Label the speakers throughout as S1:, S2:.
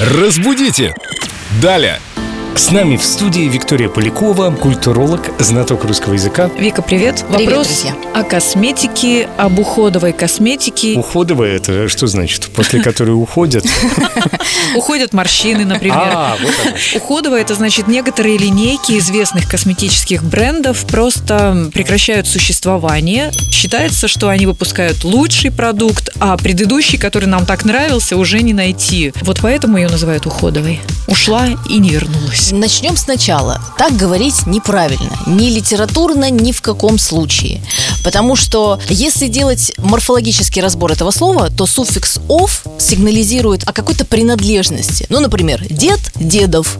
S1: Разбудите! Далее! С нами в студии Виктория Полякова, культуролог, знаток русского языка.
S2: Вика, привет.
S3: Привет,
S2: Вопрос
S3: друзья.
S2: о косметике, об уходовой косметике.
S1: Уходовая это что значит? После которой уходят?
S2: Уходят морщины, например.
S1: А.
S2: Уходовая это значит некоторые линейки известных косметических брендов просто прекращают существование. Считается, что они выпускают лучший продукт, а предыдущий, который нам так нравился, уже не найти. Вот поэтому ее называют уходовой. Ушла и не вернулась.
S3: Начнем сначала. Так говорить неправильно. Ни литературно, ни в каком случае. Потому что если делать морфологический разбор этого слова, то суффикс «ов» сигнализирует о какой-то принадлежности. Ну, например, дед – дедов,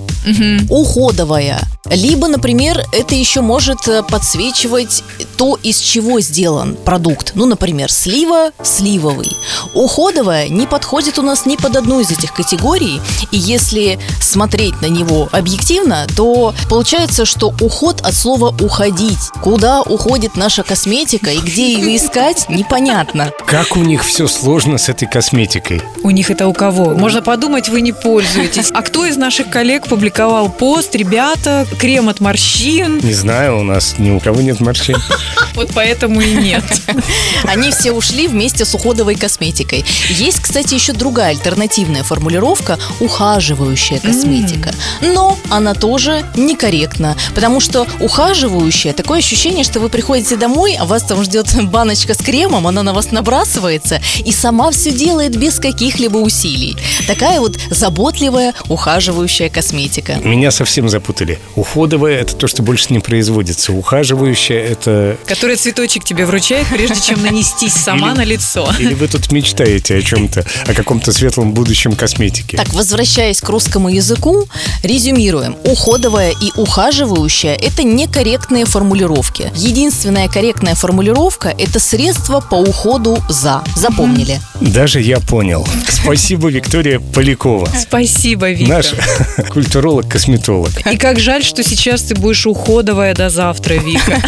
S3: уходовая. Либо, например, это еще может э, подсвечивать то, из чего сделан продукт. Ну, например, слива – сливовый. Уходовая не подходит у нас ни под одну из этих категорий. И если смотреть на него объективно, то получается, что уход от слова «уходить». Куда уходит наша косметика и где ее искать, непонятно.
S1: Как у них все сложно с этой косметикой?
S2: У них это у кого? Можно подумать, вы не пользуетесь. А кто из наших коллег публиковал пост? Ребята, крем от морщин.
S1: Не знаю, у нас ни у кого нет морщин.
S2: Вот поэтому и нет.
S3: Они все ушли вместе с уходовой косметикой. Есть, кстати, еще другая альтернативная формулировка – ухаживающая косметика. Но она тоже некорректна, потому что ухаживающая – такое ощущение, что вы приходите домой, а вас там ждет баночка с кремом, она на вас набрасывается и сама все делает без каких-либо усилий. Такая вот заботливая, ухаживающая косметика.
S1: Меня совсем запутали. Уходовая – это то, что больше не производится. Ухаживающая – это...
S2: Которая цветочек тебе вручает, прежде чем нанестись сама
S1: Или-
S2: на лицо.
S1: Или вы тут мечтаете о чем-то, о каком-то светлом будущем косметики?
S3: Так, возвращаясь к русскому языку, резюмируем. Уходовая и ухаживающая – это некорректные формулировки. Единственная корректная формулировка – это средство по уходу за. Запомнили?
S1: Даже я понял. Спасибо, Виктория Полякова.
S2: Спасибо, Вика.
S1: Наш культуролог-косметолог.
S2: И как жаль, что сейчас ты будешь уходовая до завтра, Вика.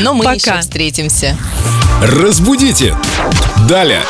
S3: Но мы еще встретимся.
S1: Разбудите! Далее!